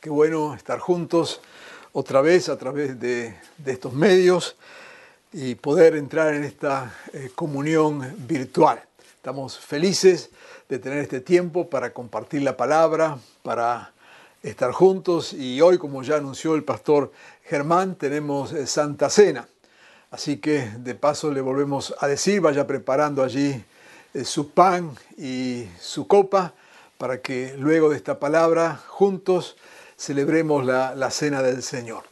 Qué bueno estar juntos otra vez a través de, de estos medios y poder entrar en esta eh, comunión virtual. Estamos felices de tener este tiempo para compartir la palabra, para estar juntos y hoy, como ya anunció el pastor Germán, tenemos eh, Santa Cena. Así que de paso le volvemos a decir, vaya preparando allí eh, su pan y su copa para que luego de esta palabra juntos celebremos la, la cena del Señor.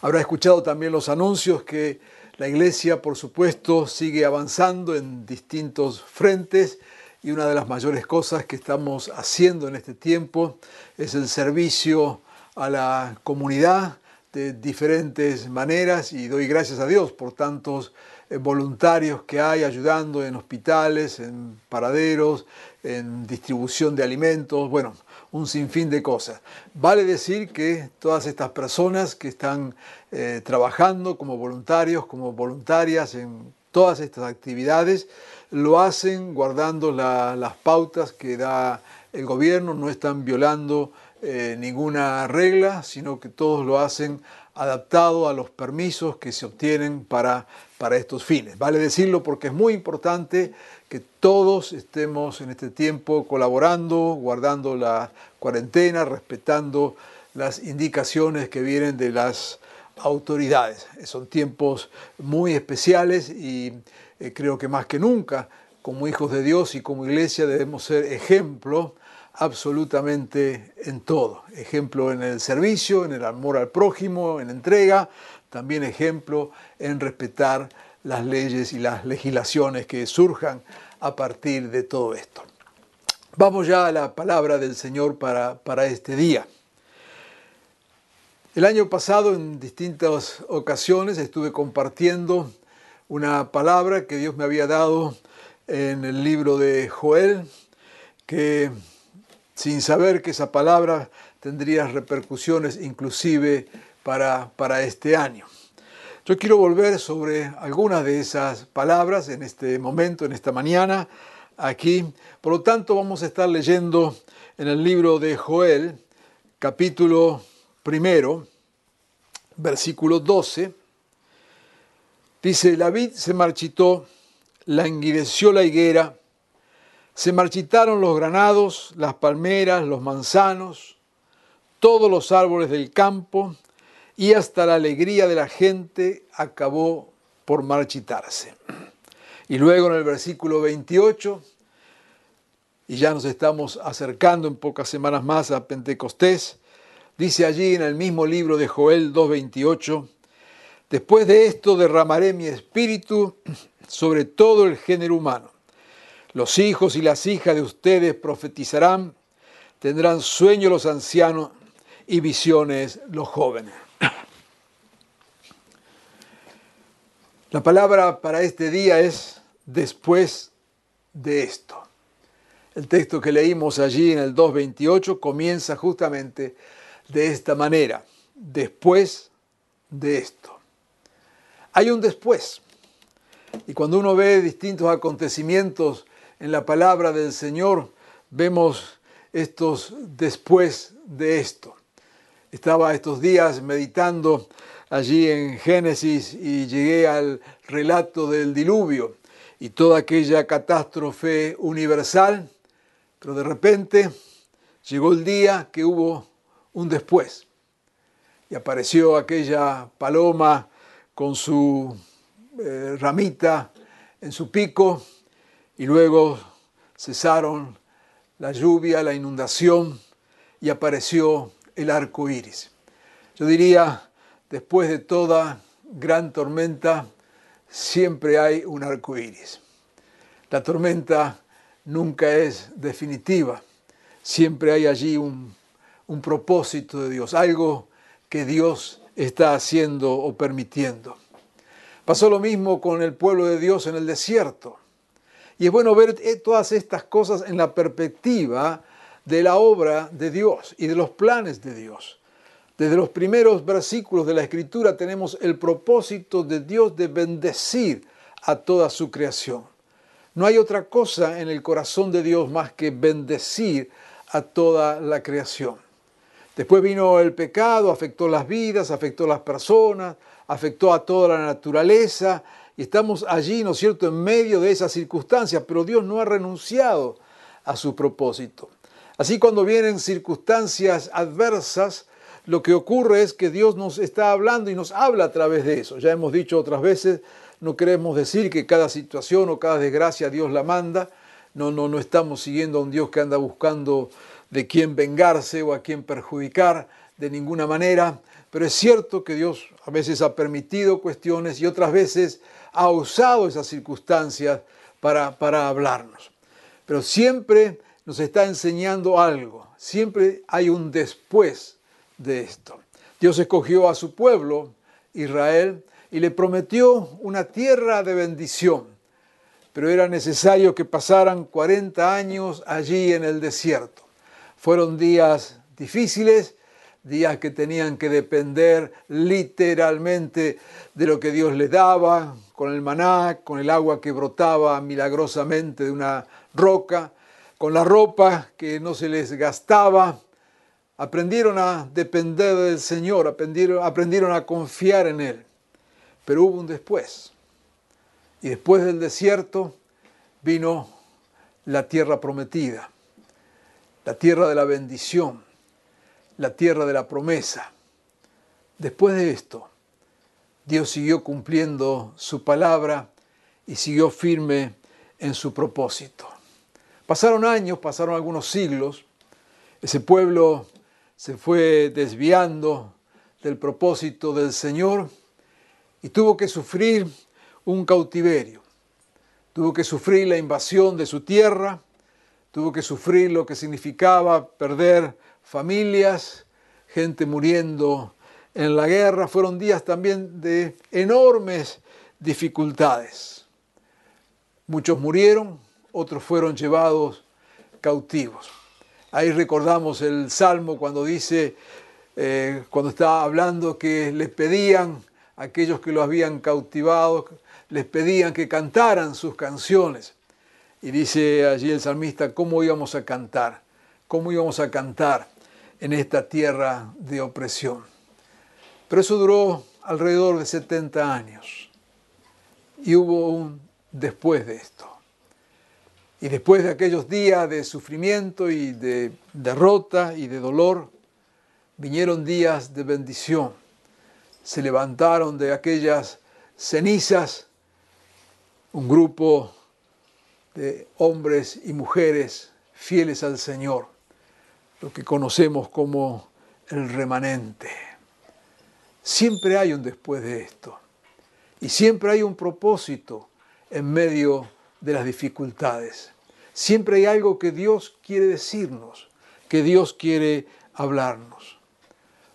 Habrá escuchado también los anuncios que la iglesia, por supuesto, sigue avanzando en distintos frentes y una de las mayores cosas que estamos haciendo en este tiempo es el servicio a la comunidad de diferentes maneras y doy gracias a Dios por tantos voluntarios que hay ayudando en hospitales, en paraderos, en distribución de alimentos, bueno, un sinfín de cosas. Vale decir que todas estas personas que están eh, trabajando como voluntarios, como voluntarias en todas estas actividades, lo hacen guardando la- las pautas que da el gobierno, no están violando eh, ninguna regla, sino que todos lo hacen adaptado a los permisos que se obtienen para, para estos fines. Vale decirlo porque es muy importante que todos estemos en este tiempo colaborando, guardando la cuarentena, respetando las indicaciones que vienen de las autoridades. Son tiempos muy especiales y eh, creo que más que nunca, como hijos de Dios y como iglesia, debemos ser ejemplo absolutamente en todo. Ejemplo en el servicio, en el amor al prójimo, en entrega, también ejemplo en respetar las leyes y las legislaciones que surjan a partir de todo esto. Vamos ya a la palabra del Señor para, para este día. El año pasado en distintas ocasiones estuve compartiendo una palabra que Dios me había dado en el libro de Joel, que sin saber que esa palabra tendría repercusiones inclusive para, para este año. Yo quiero volver sobre algunas de esas palabras en este momento, en esta mañana, aquí. Por lo tanto, vamos a estar leyendo en el libro de Joel, capítulo primero, versículo 12. Dice, la vid se marchitó, languideció la higuera, se marchitaron los granados, las palmeras, los manzanos, todos los árboles del campo, y hasta la alegría de la gente acabó por marchitarse. Y luego en el versículo 28, y ya nos estamos acercando en pocas semanas más a Pentecostés, dice allí en el mismo libro de Joel 2.28, después de esto derramaré mi espíritu sobre todo el género humano. Los hijos y las hijas de ustedes profetizarán, tendrán sueños los ancianos y visiones los jóvenes. La palabra para este día es después de esto. El texto que leímos allí en el 2.28 comienza justamente de esta manera, después de esto. Hay un después. Y cuando uno ve distintos acontecimientos en la palabra del Señor, vemos estos después de esto. Estaba estos días meditando allí en Génesis y llegué al relato del diluvio y toda aquella catástrofe universal, pero de repente llegó el día que hubo un después y apareció aquella paloma con su eh, ramita en su pico y luego cesaron la lluvia, la inundación y apareció el arco iris. Yo diría, después de toda gran tormenta siempre hay un arco iris. La tormenta nunca es definitiva. Siempre hay allí un, un propósito de Dios, algo que Dios está haciendo o permitiendo. Pasó lo mismo con el pueblo de Dios en el desierto. Y es bueno ver eh, todas estas cosas en la perspectiva de la obra de Dios y de los planes de Dios. Desde los primeros versículos de la Escritura tenemos el propósito de Dios de bendecir a toda su creación. No hay otra cosa en el corazón de Dios más que bendecir a toda la creación. Después vino el pecado, afectó las vidas, afectó las personas, afectó a toda la naturaleza estamos allí, ¿no es cierto?, en medio de esas circunstancias, pero Dios no ha renunciado a su propósito. Así cuando vienen circunstancias adversas, lo que ocurre es que Dios nos está hablando y nos habla a través de eso. Ya hemos dicho otras veces, no queremos decir que cada situación o cada desgracia Dios la manda. No, no, no estamos siguiendo a un Dios que anda buscando de quién vengarse o a quién perjudicar de ninguna manera. Pero es cierto que Dios a veces ha permitido cuestiones y otras veces ha usado esas circunstancias para, para hablarnos. Pero siempre nos está enseñando algo. Siempre hay un después de esto. Dios escogió a su pueblo, Israel, y le prometió una tierra de bendición. Pero era necesario que pasaran 40 años allí en el desierto. Fueron días difíciles, días que tenían que depender literalmente de lo que Dios les daba, con el maná, con el agua que brotaba milagrosamente de una roca, con la ropa que no se les gastaba. Aprendieron a depender del Señor, aprendieron, aprendieron a confiar en Él. Pero hubo un después. Y después del desierto vino la tierra prometida, la tierra de la bendición, la tierra de la promesa. Después de esto, Dios siguió cumpliendo su palabra y siguió firme en su propósito. Pasaron años, pasaron algunos siglos, ese pueblo se fue desviando del propósito del Señor y tuvo que sufrir un cautiverio, tuvo que sufrir la invasión de su tierra, tuvo que sufrir lo que significaba perder familias, gente muriendo en la guerra, fueron días también de enormes dificultades. Muchos murieron, otros fueron llevados cautivos. Ahí recordamos el Salmo cuando dice, eh, cuando estaba hablando que les pedían aquellos que lo habían cautivado, les pedían que cantaran sus canciones. Y dice allí el salmista, ¿cómo íbamos a cantar? ¿Cómo íbamos a cantar en esta tierra de opresión? Pero eso duró alrededor de 70 años. Y hubo un después de esto. Y después de aquellos días de sufrimiento y de derrota y de dolor, vinieron días de bendición. Se levantaron de aquellas cenizas un grupo de hombres y mujeres fieles al Señor, lo que conocemos como el remanente. Siempre hay un después de esto. Y siempre hay un propósito en medio de las dificultades. Siempre hay algo que Dios quiere decirnos, que Dios quiere hablarnos.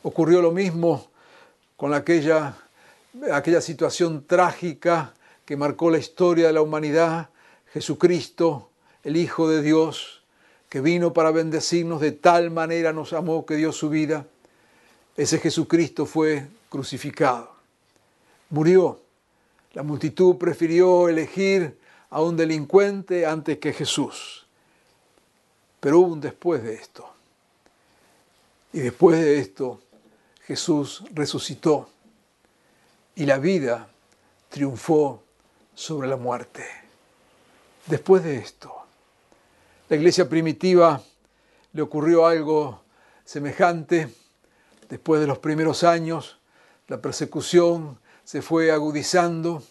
Ocurrió lo mismo con aquella, aquella situación trágica que marcó la historia de la humanidad, Jesucristo, el Hijo de Dios, que vino para bendecirnos, de tal manera nos amó que dio su vida. Ese Jesucristo fue crucificado. Murió. La multitud prefirió elegir a un delincuente antes que Jesús. Pero hubo un después de esto. Y después de esto, Jesús resucitó y la vida triunfó sobre la muerte. Después de esto, la iglesia primitiva le ocurrió algo semejante Después de los primeros años, la persecución se fue agudizando.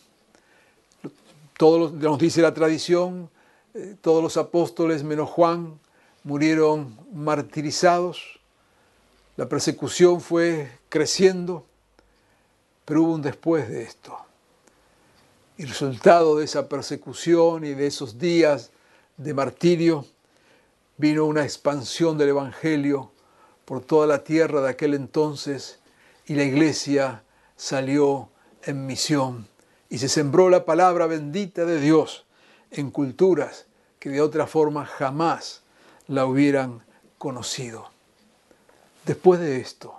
Todos, nos dice la tradición, eh, todos los apóstoles menos Juan murieron martirizados. La persecución fue creciendo Pero hubo un después de esto. Y resultado de esa persecución y de esos días de martirio, vino una expansión del Evangelio por toda la tierra de aquel entonces y la iglesia salió en misión y se sembró la palabra bendita de Dios en culturas que de otra forma jamás la hubieran conocido. Después de esto,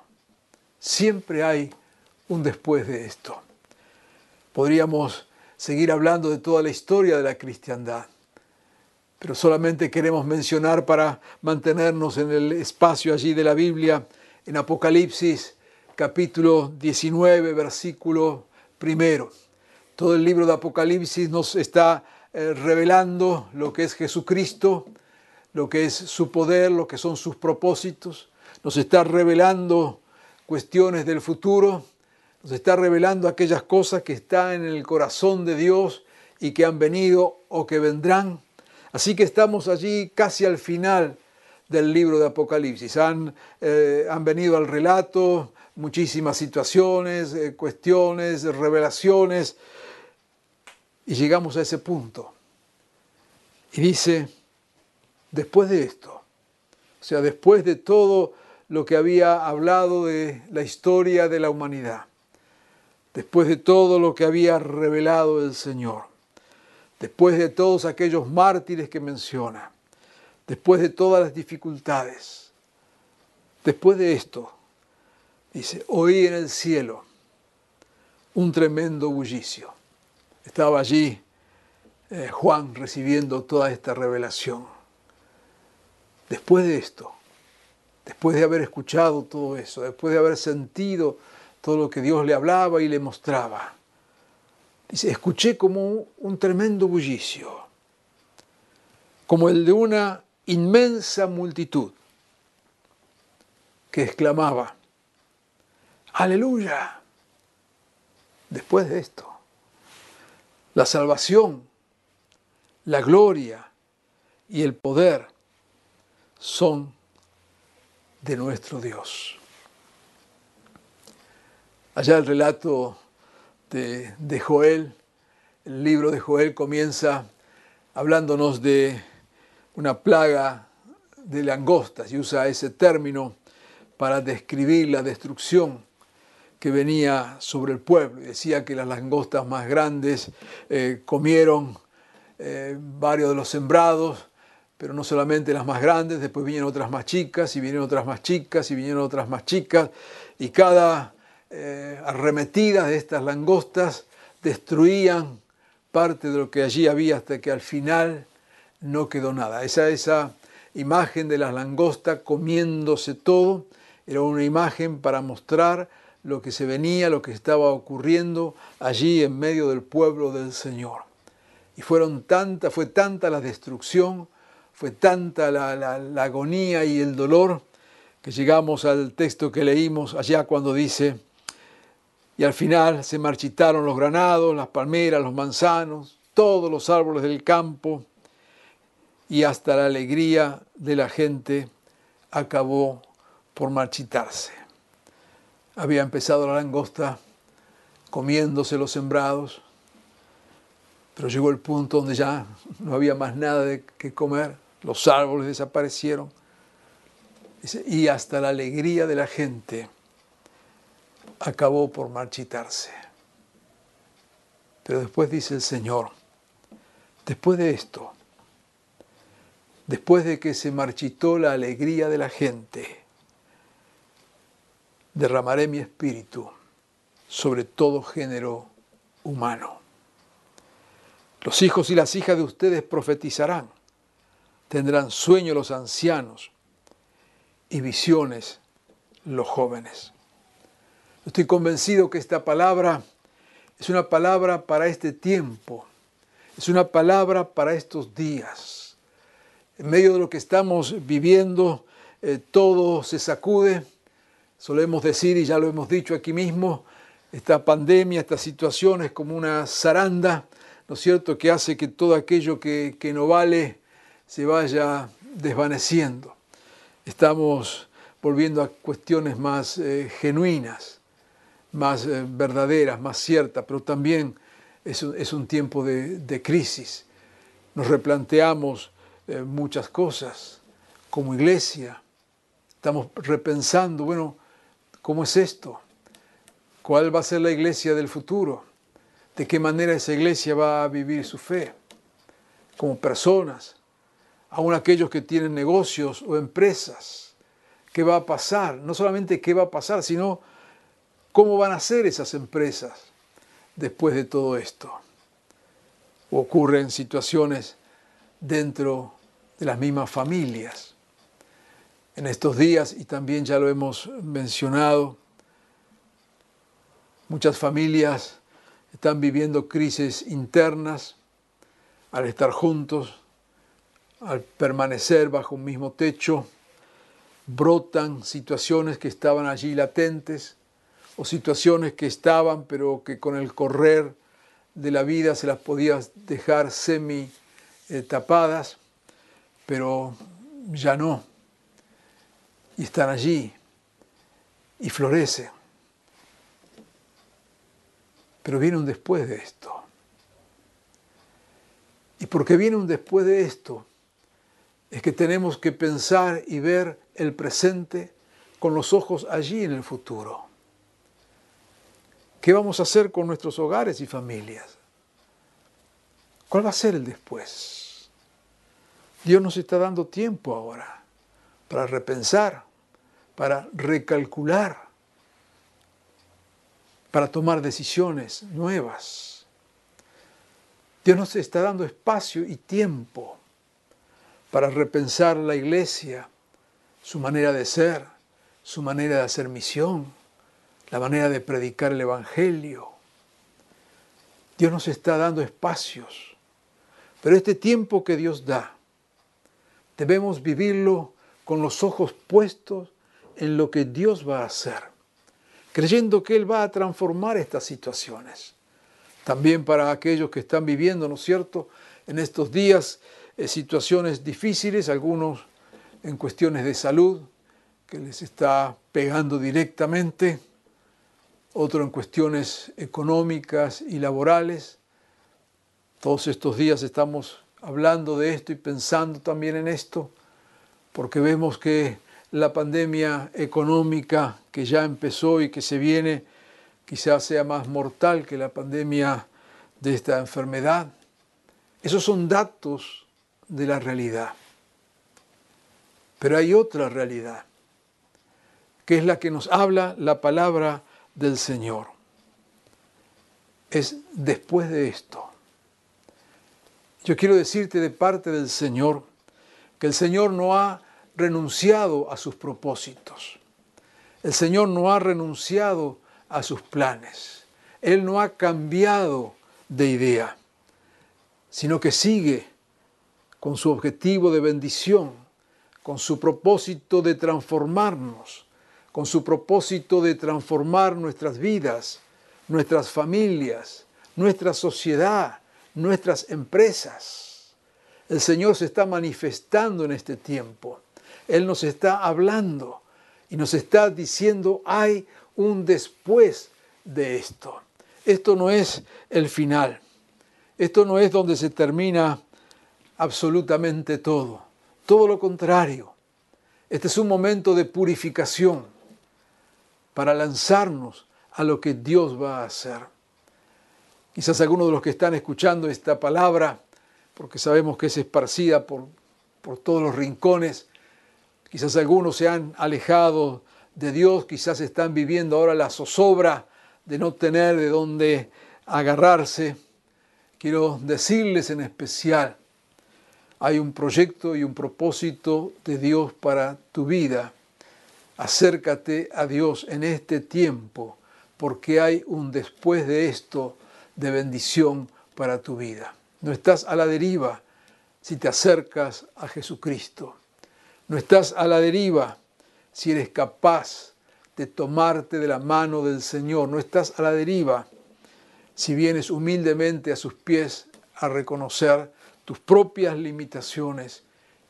siempre hay un después de esto. Podríamos seguir hablando de toda la historia de la cristiandad, pero solamente queremos mencionar para mantenernos en el espacio allí de la Biblia, en Apocalipsis capítulo 19, versículo primero. Todo el libro de Apocalipsis nos está eh, revelando lo que es Jesucristo, lo que es su poder, lo que son sus propósitos. Nos está revelando cuestiones del futuro, nos está revelando aquellas cosas que están en el corazón de Dios y que han venido o que vendrán. Así que estamos allí casi al final del libro de Apocalipsis. Han, eh, han venido al relato muchísimas situaciones, eh, cuestiones, revelaciones, y llegamos a ese punto. Y dice, después de esto, o sea, después de todo lo que había hablado de la historia de la humanidad, después de todo lo que había revelado el Señor, después de todos aquellos mártires que menciona, después de todas las dificultades, después de esto, dice, oí en el cielo un tremendo bullicio. Estaba allí eh, Juan recibiendo toda esta revelación. Después de esto, después de haber escuchado todo eso, después de haber sentido todo lo que Dios le hablaba y le mostraba, dice, escuché como un tremendo bullicio, como el de una inmensa multitud que exclamaba, aleluya, después de esto, la salvación, la gloria y el poder son de nuestro Dios. Allá el relato de, Joel, el libro de Joel comienza hablándonos de una plaga de langostas y usa ese término para describir la destrucción que venía sobre el pueblo. Y decía que las langostas más grandes eh, comieron eh, varios de los sembrados, pero no solamente las más grandes, después vinieron otras más chicas, y vinieron otras más chicas, y vinieron otras más chicas, y cada eh, arremetida de estas langostas destruían parte de lo que allí había hasta que al final no quedó nada. Esa, esa imagen de las langostas comiéndose todo era una imagen para mostrar lo que se venía, lo que estaba ocurriendo allí en medio del pueblo del Señor. Y fueron tanta, fue tanta la destrucción, fue tanta la agonía y el dolor, que llegamos al texto que leímos allá cuando dice, y al final se marchitaron los granados, las palmeras, los manzanos, todos los árboles del campo, y hasta la alegría de la gente acabó por marchitarse. Había empezado la langosta comiéndose los sembrados, pero llegó el punto donde ya no había más nada de que comer, los árboles desaparecieron y hasta la alegría de la gente acabó por marchitarse. Pero después dice el Señor, después de esto, después de que se marchitó la alegría de la gente, derramaré mi espíritu sobre todo género humano. Los hijos y las hijas de ustedes profetizarán, tendrán sueño los ancianos y visiones los jóvenes. Estoy convencido que esta palabra es una palabra para este tiempo, es una palabra para estos días. En medio de lo que estamos viviendo, eh, todo se sacude, Solemos decir, y ya lo hemos dicho aquí mismo, esta pandemia, esta situación es como una zaranda, ¿no es cierto?, que hace que todo aquello que, no vale se vaya desvaneciendo. Estamos volviendo a cuestiones más eh, genuinas, más eh, verdaderas, más ciertas, pero también es un, tiempo de, de, crisis. Nos replanteamos eh, muchas cosas como iglesia. Estamos repensando, bueno, ¿cómo es esto? ¿Cuál va a ser la iglesia del futuro? ¿De qué manera esa iglesia va a vivir su fe? Como personas, aún aquellos que tienen negocios o empresas. ¿Qué va a pasar? No solamente qué va a pasar, sino cómo van a ser esas empresas después de todo esto. Ocurren situaciones dentro de las mismas familias. En estos días, y también ya lo hemos mencionado, Muchas familias están viviendo crisis internas al estar juntos, al permanecer bajo un mismo techo, brotan situaciones que estaban allí latentes o situaciones que estaban pero que con el correr de la vida se las podía dejar semi eh, tapadas, pero ya no. Y están allí y florecen. Pero viene un después de esto. Y porque viene un después de esto, es que tenemos que pensar y ver el presente con los ojos allí en el futuro. ¿Qué vamos a hacer con nuestros hogares y familias? ¿Cuál va a ser el después? Dios nos está dando tiempo ahora para repensar, para recalcular para tomar decisiones nuevas. Dios nos está dando espacio y tiempo para repensar la iglesia, su manera de ser, su manera de hacer misión, la manera de predicar el Evangelio. Dios nos está dando espacios, pero este tiempo que Dios da, debemos vivirlo con los ojos puestos en lo que Dios va a hacer creyendo que Él va a transformar estas situaciones. También para aquellos que están viviendo, ¿no es cierto?, en estos días eh, situaciones difíciles, algunos en cuestiones de salud, que les está pegando directamente, otro en cuestiones económicas y laborales. Todos estos días estamos hablando de esto y pensando también en esto, porque vemos que la pandemia económica que ya empezó y que se viene quizás sea más mortal que la pandemia de esta enfermedad. Esos son datos de la realidad. Pero hay otra realidad, que es la que nos habla la palabra del Señor. Es después de esto. Yo quiero decirte de parte del Señor que el Señor no ha renunciado a sus propósitos. El Señor no ha renunciado a sus planes. Él no ha cambiado de idea, sino que sigue con su objetivo de bendición, con su propósito de transformarnos, con su propósito de transformar nuestras vidas, nuestras familias, nuestra sociedad, nuestras empresas. El Señor se está manifestando en este tiempo él nos está hablando y nos está diciendo hay un después de esto. Esto no es el final. Esto no es donde se termina absolutamente todo. Todo lo contrario. Este es un momento de purificación para lanzarnos a lo que Dios va a hacer. Quizás algunos de los que están escuchando esta palabra, porque sabemos que es esparcida por, por todos los rincones, Quizás algunos se han alejado de Dios, quizás están viviendo ahora la zozobra de no tener de dónde agarrarse. Quiero decirles en especial, hay un proyecto y un propósito de Dios para tu vida. Acércate a Dios en este tiempo, porque hay un después de esto de bendición para tu vida. No estás a la deriva si te acercas a Jesucristo. No estás a la deriva si eres capaz de tomarte de la mano del Señor. No estás a la deriva si vienes humildemente a sus pies a reconocer tus propias limitaciones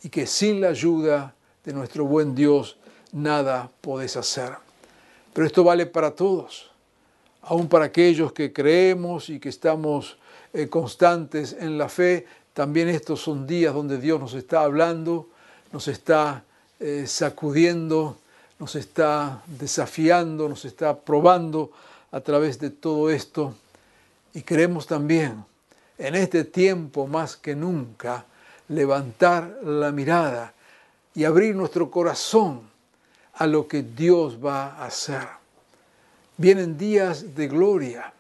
y que sin la ayuda de nuestro buen Dios nada podés hacer. Pero esto vale para todos. aún para aquellos que creemos y que estamos eh, constantes en la fe, también estos son días donde Dios nos está hablando, nos está eh, sacudiendo, nos está desafiando, nos está probando a través de todo esto. Y queremos también, en este tiempo más que nunca, levantar la mirada y abrir nuestro corazón a lo que Dios va a hacer. Vienen días de gloria,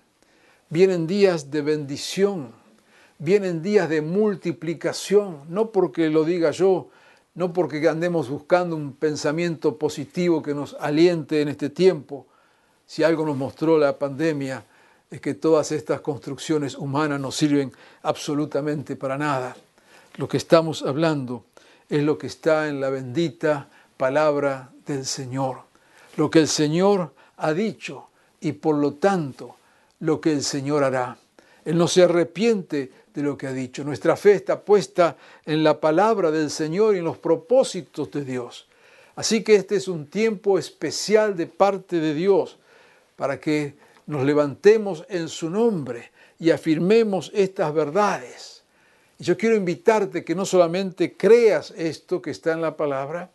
vienen días de bendición, vienen días de multiplicación, no porque lo diga yo, no porque andemos buscando un pensamiento positivo que nos aliente en este tiempo. Si algo nos mostró la pandemia es que todas estas construcciones humanas no sirven absolutamente para nada. Lo que estamos hablando es lo que está en la bendita palabra del Señor, lo que el Señor ha dicho y por lo tanto lo que el Señor hará. Él no se arrepiente de lo que ha dicho. Nuestra fe está puesta en la palabra del Señor y en los propósitos de Dios. Así que este es un tiempo especial de parte de Dios para que nos levantemos en su nombre y afirmemos estas verdades. Y yo quiero invitarte que no solamente creas esto que está en la palabra,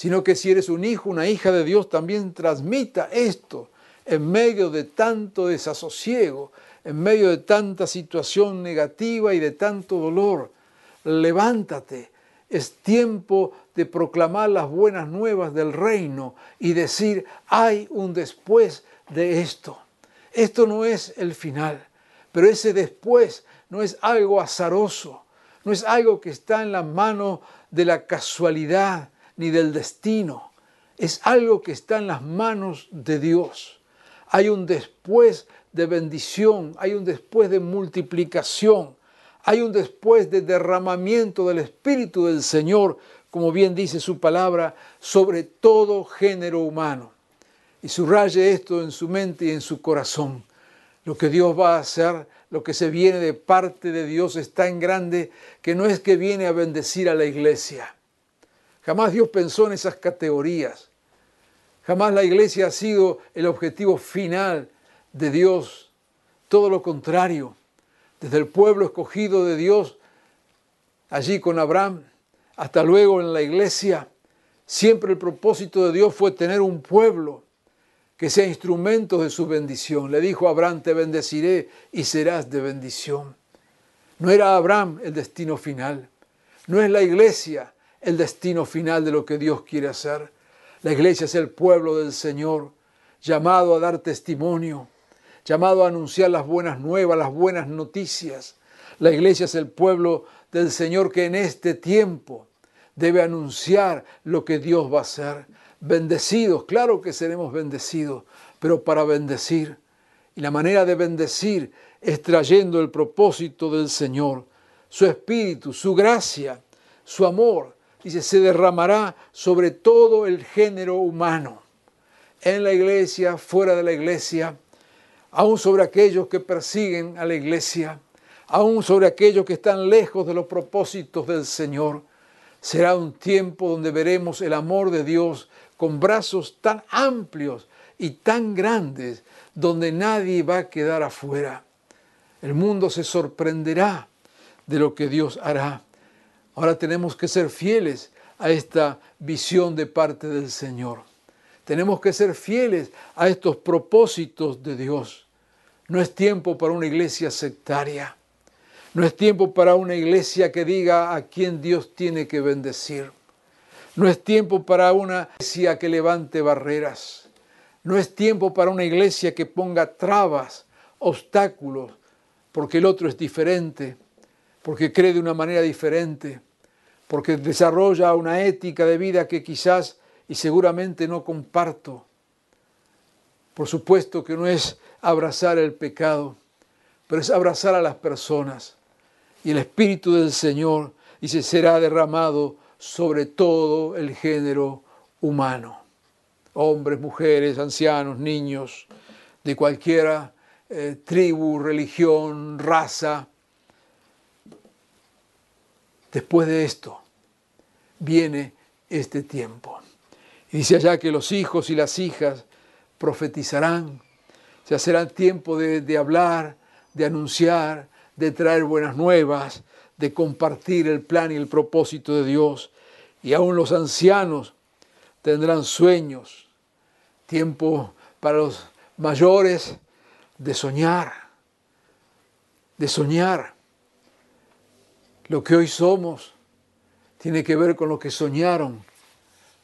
sino que si eres un hijo, una hija de Dios, también transmita esto en medio de tanto desasosiego, en medio de tanta situación negativa y de tanto dolor. Levántate, es tiempo de proclamar las buenas nuevas del reino y decir, hay un después de esto. Esto no es el final, pero ese después no es algo azaroso, no es algo que está en la mano de la casualidad ni del destino, es algo que está en las manos de Dios. Hay un después de bendición, hay un después de multiplicación, hay un después de derramamiento del Espíritu del Señor, como bien dice su palabra, sobre todo género humano. Y subraye esto en su mente y en su corazón. Lo que Dios va a hacer, lo que se viene de parte de Dios es tan grande que no es que viene a bendecir a la iglesia. Jamás Dios pensó en esas categorías. Jamás la iglesia ha sido el objetivo final de Dios. Todo lo contrario, desde el pueblo escogido de Dios, allí con Abraham, hasta luego en la iglesia, siempre el propósito de Dios fue tener un pueblo que sea instrumento de su bendición. Le dijo a Abraham, te bendeciré y serás de bendición. No era Abraham el destino final, no es la iglesia el destino final de lo que Dios quiere hacer. La iglesia es el pueblo del Señor, llamado a dar testimonio, llamado a anunciar las buenas nuevas, las buenas noticias. La iglesia es el pueblo del Señor que en este tiempo debe anunciar lo que Dios va a hacer. Bendecidos, claro que seremos bendecidos, pero para bendecir. Y la manera de bendecir es trayendo el propósito del Señor, su espíritu, su gracia, su amor. Dice, se derramará sobre todo el género humano, en la iglesia, fuera de la iglesia, aún sobre aquellos que persiguen a la iglesia, aún sobre aquellos que están lejos de los propósitos del Señor. Será un tiempo donde veremos el amor de Dios con brazos tan amplios y tan grandes, donde nadie va a quedar afuera. El mundo se sorprenderá de lo que Dios hará. Ahora tenemos que ser fieles a esta visión de parte del Señor. Tenemos que ser fieles a estos propósitos de Dios. No es tiempo para una iglesia sectaria. No es tiempo para una iglesia que diga a quién Dios tiene que bendecir. No es tiempo para una iglesia que levante barreras. No es tiempo para una iglesia que ponga trabas, obstáculos, porque el otro es diferente, porque cree de una manera diferente, porque desarrolla una ética de vida que quizás y seguramente no comparto. Por supuesto que no es abrazar el pecado, pero es abrazar a las personas. Y el Espíritu del Señor, dice, será derramado sobre todo el género humano. Hombres, mujeres, ancianos, niños, de cualquiera eh, tribu, religión, raza. Después de esto viene este tiempo. Y dice allá que los hijos y las hijas profetizarán. Ya será tiempo de, de hablar, de anunciar, de traer buenas nuevas, de compartir el plan y el propósito de Dios. Y aún los ancianos tendrán sueños, tiempo para los mayores de soñar, de soñar. Lo que hoy somos tiene que ver con lo que soñaron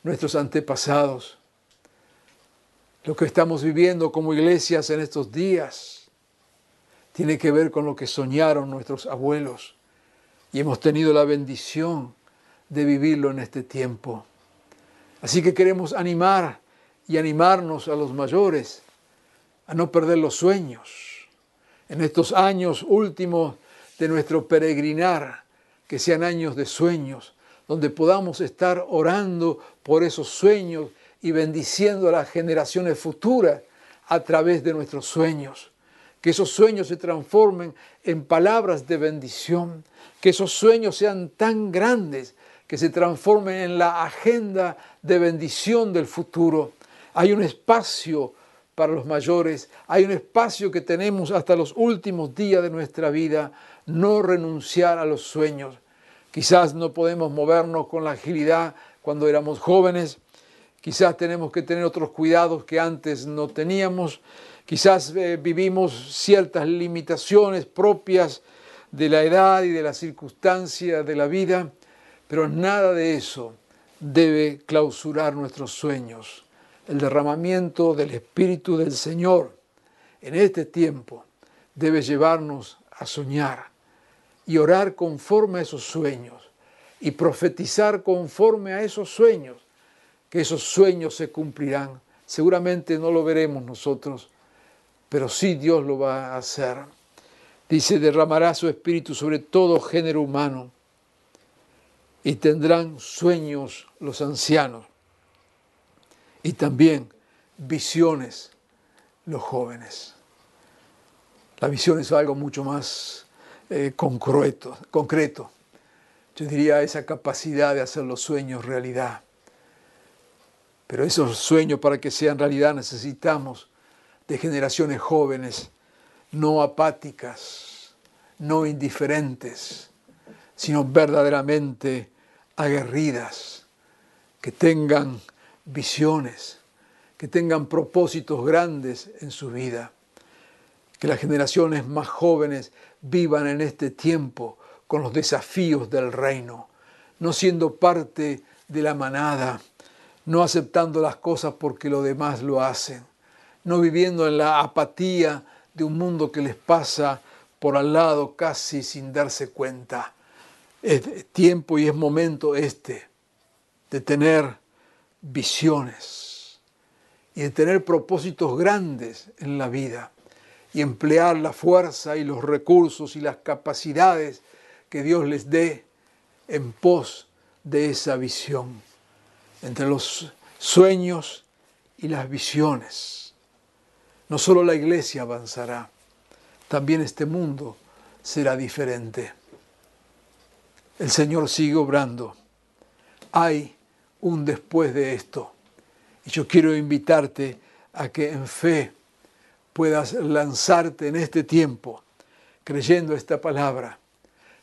nuestros antepasados, lo que estamos viviendo como iglesias en estos días tiene que ver con lo que soñaron nuestros abuelos y hemos tenido la bendición de vivirlo en este tiempo. Así que queremos animar y animarnos a los mayores a no perder los sueños en estos años últimos de nuestro peregrinar, que sean años de sueños, donde podamos estar orando por esos sueños y bendiciendo a las generaciones futuras a través de nuestros sueños. Que esos sueños se transformen en palabras de bendición, que esos sueños sean tan grandes que se transformen en la agenda de bendición del futuro. Hay un espacio para los mayores, hay un espacio que tenemos hasta los últimos días de nuestra vida, no renunciar a los sueños. Quizás no podemos movernos con la agilidad cuando éramos jóvenes, quizás tenemos que tener otros cuidados que antes no teníamos, quizás eh, vivimos ciertas limitaciones propias de la edad y de la circunstancia de la vida, pero nada de eso debe clausurar nuestros sueños. El derramamiento del Espíritu del Señor en este tiempo debe llevarnos a soñar y orar conforme a esos sueños y profetizar conforme a esos sueños, que esos sueños se cumplirán. Seguramente no lo veremos nosotros, pero sí Dios lo va a hacer. Dice, derramará su espíritu sobre todo género humano y tendrán sueños los ancianos y también visiones los jóvenes. La visión es algo mucho más eh, concreto, concreto. Yo diría esa capacidad de hacer los sueños realidad. Pero esos sueños para que sean realidad necesitamos de generaciones jóvenes, no apáticas, no indiferentes, sino verdaderamente aguerridas, que tengan visiones, que tengan propósitos grandes en su vida, que las generaciones más jóvenes vivan en este tiempo con los desafíos del reino, no siendo parte de la manada, no aceptando las cosas porque los demás lo hacen, no viviendo en la apatía de un mundo que les pasa por al lado casi sin darse cuenta. Es tiempo y es momento este de tener visiones y de tener propósitos grandes en la vida y emplear la fuerza y los recursos y las capacidades que Dios les dé en pos de esa visión, entre los sueños y las visiones. No solo la iglesia avanzará, también este mundo será diferente el Señor sigue obrando. Hay un después de esto. Y yo quiero invitarte a que en fe puedas lanzarte en este tiempo, creyendo esta palabra,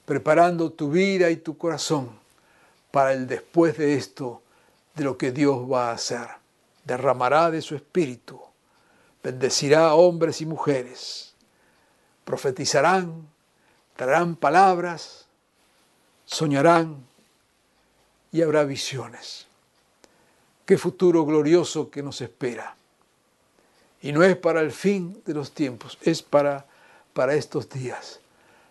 preparando tu vida y tu corazón para el después de esto, de lo que Dios va a hacer. Derramará de su espíritu, bendecirá a hombres y mujeres, profetizarán, traerán palabras, soñarán y habrá visiones. Qué futuro glorioso que nos espera. Y no es para el fin de los tiempos, es para, para estos días.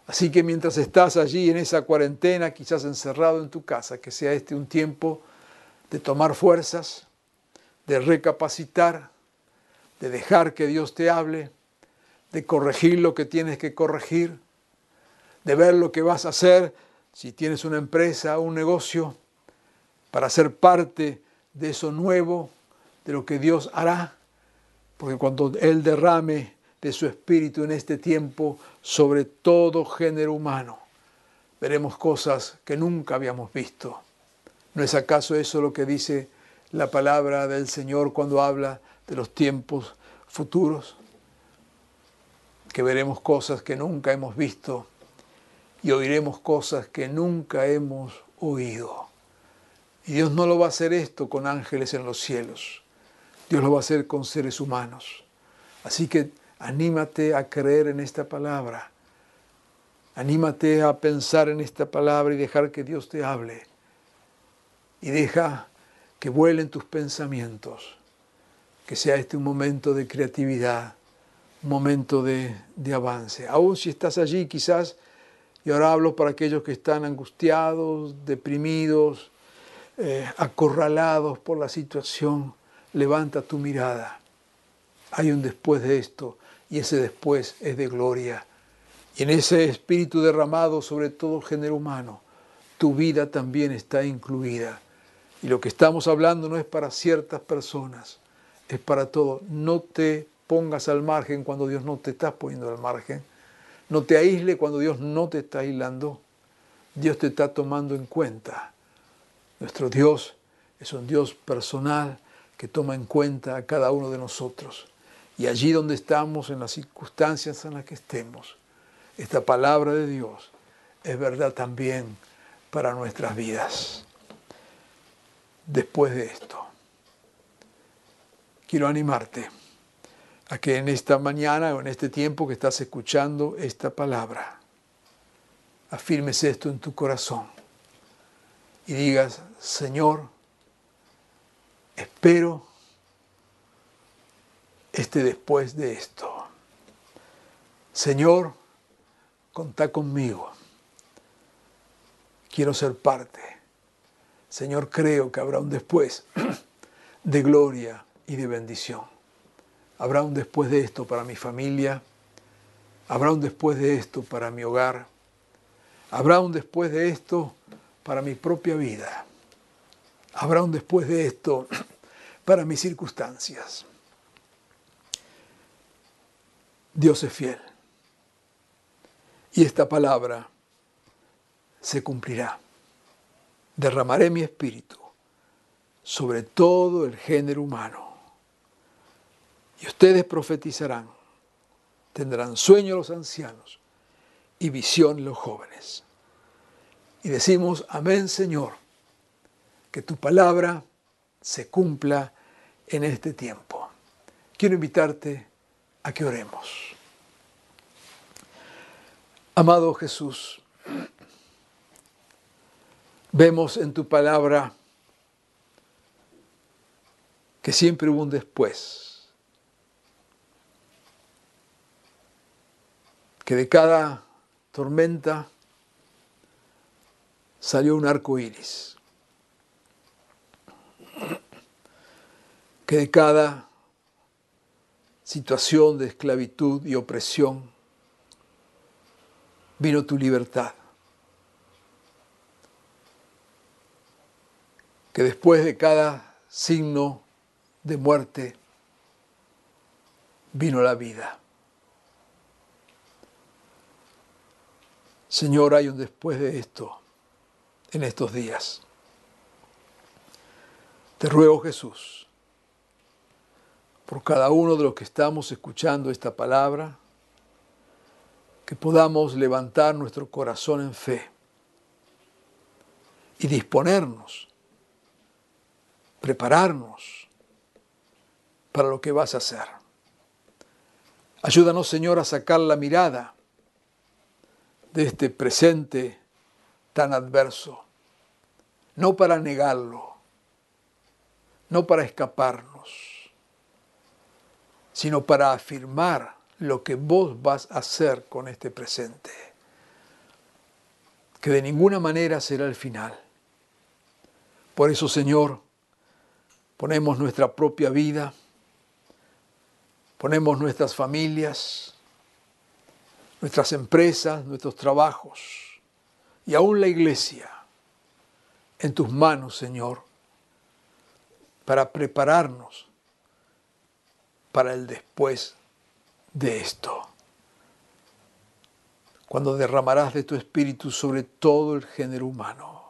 Así que mientras estás allí en esa cuarentena, quizás encerrado en tu casa, que sea este un tiempo de tomar fuerzas, de recapacitar, de dejar que Dios te hable, de corregir lo que tienes que corregir, de ver lo que vas a hacer si tienes una empresa o un negocio, para ser parte de eso nuevo, de lo que Dios hará, porque cuando Él derrame de su espíritu en este tiempo sobre todo género humano, veremos cosas que nunca habíamos visto. ¿No es acaso eso lo que dice la palabra del Señor cuando habla de los tiempos futuros? que veremos cosas que nunca hemos visto y oiremos cosas que nunca hemos oído. Y Dios no lo va a hacer esto con ángeles en los cielos. Dios lo va a hacer con seres humanos. Así que anímate a creer en esta palabra. Anímate a pensar en esta palabra y dejar que Dios te hable. Y deja que vuelen tus pensamientos. Que sea este un momento de creatividad, un momento de, de avance. Aún si estás allí quizás, y ahora hablo para aquellos que están angustiados, deprimidos, eh, acorralados por la situación, levanta tu mirada. Hay un después de esto y ese después es de gloria. Y en ese espíritu derramado sobre todo el género humano, tu vida también está incluida. Y lo que estamos hablando no es para ciertas personas, es para todos. No te pongas al margen cuando Dios no te está poniendo al margen. No te aísle cuando Dios no te está aislando. Dios te está tomando en cuenta. Nuestro Dios es un Dios personal que toma en cuenta a cada uno de nosotros. Y allí donde estamos, en las circunstancias en las que estemos, esta palabra de Dios es verdad también para nuestras vidas. Después de esto, quiero animarte a que en esta mañana o en este tiempo que estás escuchando esta palabra, afirmes esto en tu corazón y digas, Señor, espero este después de esto. Señor, contá conmigo. Quiero ser parte. Señor, creo que habrá un después de gloria y de bendición. Habrá un después de esto para mi familia. Habrá un después de esto para mi hogar. Habrá un después de esto para mi propia vida. Habrá un después de esto para mis circunstancias. Dios es fiel. Y esta palabra se cumplirá. Derramaré mi espíritu sobre todo el género humano y ustedes profetizarán, tendrán sueño los ancianos y visión los jóvenes. Y decimos, amén Señor, que tu palabra se cumpla en este tiempo. Quiero invitarte a que oremos. Amado Jesús, vemos en tu palabra que siempre hubo un después que de cada tormenta salió un arco iris, que de cada situación de esclavitud y opresión vino tu libertad. Que después de cada signo de muerte vino la vida. Señor, hay un después de esto en estos días. Te ruego, Jesús, por cada uno de los que estamos escuchando esta palabra, que podamos levantar nuestro corazón en fe y disponernos, prepararnos para lo que vas a hacer. Ayúdanos, Señor, a sacar la mirada de este presente tan adverso, no para negarlo, no para escaparnos, sino para afirmar lo que vos vas a hacer con este presente, que de ninguna manera será el final. Por eso, Señor, ponemos nuestra propia vida, ponemos nuestras familias, nuestras empresas, nuestros trabajos y aún la iglesia en tus manos, Señor, para prepararnos para el después de esto. Cuando derramarás de tu espíritu sobre todo el género humano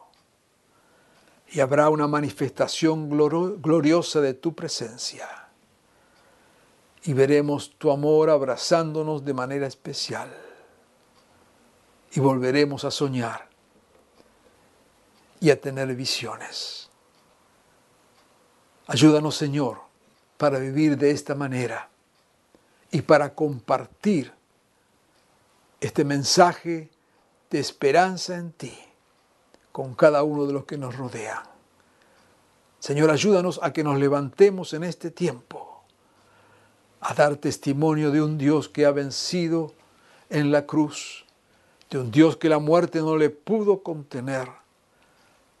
y habrá una manifestación gloriosa de tu presencia y veremos tu amor abrazándonos de manera especial. Y volveremos a soñar y a tener visiones. Ayúdanos, Señor, para vivir de esta manera y para compartir este mensaje de esperanza en ti con cada uno de los que nos rodean. Señor, ayúdanos a que nos levantemos en este tiempo a dar testimonio de un Dios que ha vencido en la cruz, de un Dios que la muerte no le pudo contener,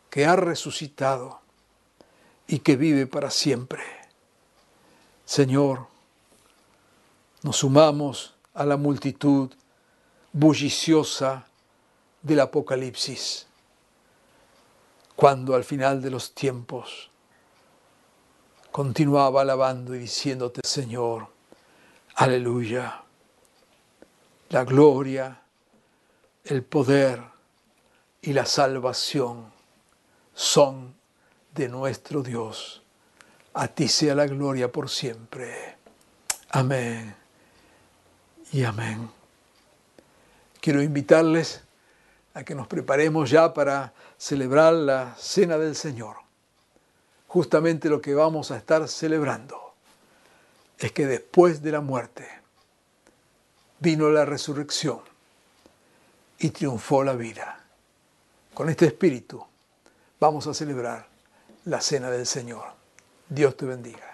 que ha resucitado y que vive para siempre. Señor, nos sumamos a la multitud bulliciosa del Apocalipsis, cuando al final de los tiempos continuaba alabando y diciéndote, Señor, aleluya, la gloria, el poder y la salvación son de nuestro Dios. A ti sea la gloria por siempre. Amén y amén. Quiero invitarles a que nos preparemos ya para celebrar la Cena del Señor. Justamente lo que vamos a estar celebrando es que después de la muerte vino la resurrección y triunfó la vida. Con este espíritu vamos a celebrar la Cena del Señor. Dios te bendiga.